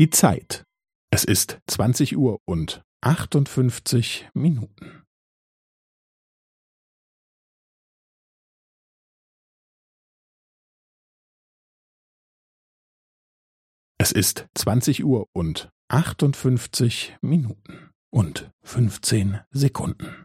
Die Zeit. Es ist 20 Uhr und 58 Minuten. Es ist 20 Uhr und 58 Minuten und 15 Sekunden.